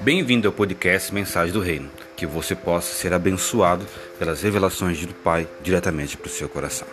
Bem-vindo ao podcast Mensagem do Reino, que você possa ser abençoado pelas revelações do Pai diretamente para o seu coração.